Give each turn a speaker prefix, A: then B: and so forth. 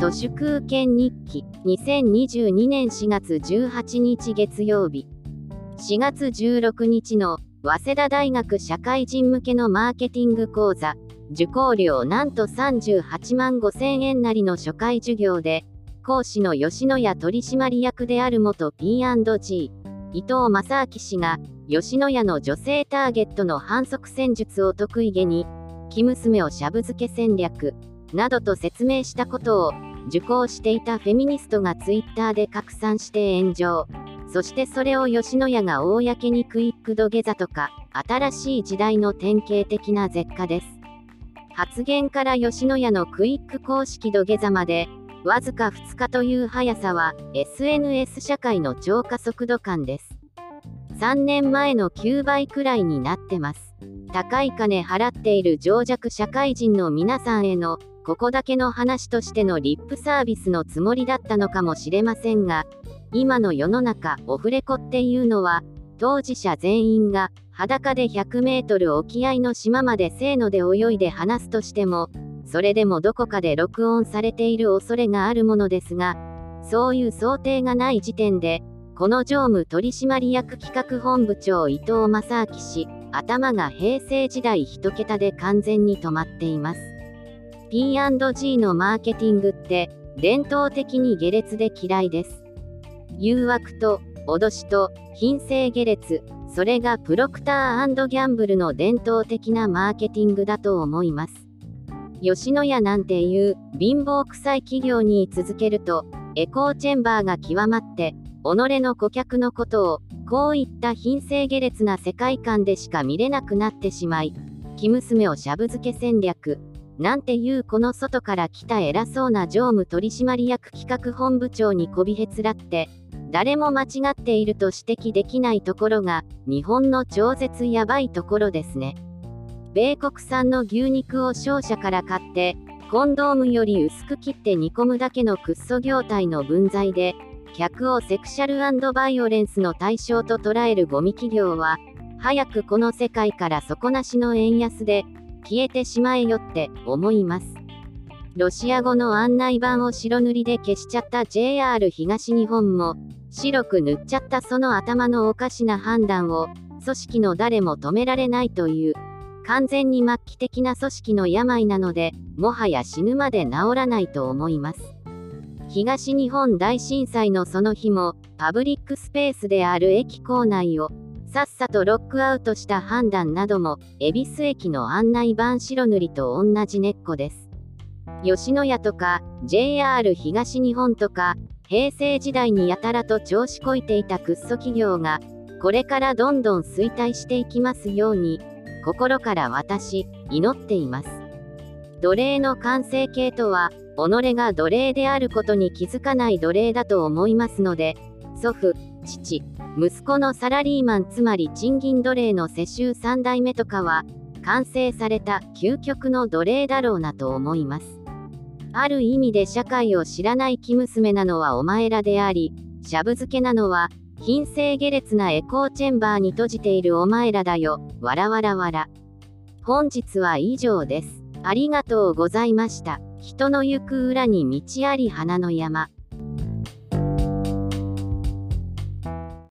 A: 都市空権日記。2022年4月18日月曜日。4月16日の早稲田大学社会人向けのマーケティング講座。受講料なんと38万5千円なりの初回授業で講師の吉野家取締役である元 P&G 伊藤正明氏が吉野家の女性ターゲットの反則戦術を得意げに生娘をしゃぶ漬け戦略などと説明したことを受講していたフェミニストがツイッターで拡散して炎上。そしてそれを吉野家が公にクイック土下座とか新しい時代の典型的な絶果です。発言から吉野家のクイック公式土下座までわずか2日という速さは SNS 社会の超過速度感です。3年前の9倍くらいになってます。高い金払っている情弱社会人の皆さんへのここだけの話としてのリップサービスのつもりだったのかもしれませんが今の世の中オフレコっていうのは当事者全員が裸で100メートル沖合の島までせーので泳いで話すとしてもそれでもどこかで録音されている恐れがあるものですがそういう想定がない時点でこの常務取締役企画本部長伊藤正明氏頭が平成時代1桁で完全に止まっています。P&G のマーケティングって伝統的に下劣で嫌いです。誘惑と脅しと品性下劣それがプロクターギャンブルの伝統的なマーケティングだと思います。吉野家なんていう貧乏臭い企業に居続けるとエコーチェンバーが極まって己の顧客のことをこういった品性下劣な世界観でしか見れなくなってしまい生娘をしゃぶ漬け戦略なんていうこの外から来た偉そうな常務取締役企画本部長にこびへつらって誰も間違っていると指摘できないところが日本の超絶やばいところですね。米国産の牛肉を商社から買ってコンドームより薄く切って煮込むだけのクッソ業態の分際で客をセクシャルバイオレンスの対象と捉えるゴミ企業は早くこの世界から底なしの円安で消えてしまえよって思います。ロシア語の案内板を白塗りで消しちゃった JR 東日本も、白く塗っちゃったその頭のおかしな判断を、組織の誰も止められないという、完全に末期的な組織の病なので、もはや死ぬまで治らないと思います。東日本大震災のその日も、パブリックスペースである駅構内を、さっさとロックアウトした判断なども、恵比寿駅の案内板白塗りと同じ根っこです。吉野家とか、JR 東日本とか、平成時代にやたらと調子こいていたクッソ企業が、これからどんどん衰退していきますように、心から私、祈っています。奴隷の完成形とは、己が奴隷であることに気づかない奴隷だと思いますので、祖父、父、息子のサラリーマンつまり賃金奴隷の世襲3代目とかは完成された究極の奴隷だろうなと思います。ある意味で社会を知らない生娘なのはお前らでありしゃぶ漬けなのは品性下劣なエコーチェンバーに閉じているお前らだよ。わらわらわら。本日は以上です。ありがとうございました。人の行く裏に道あり花の山。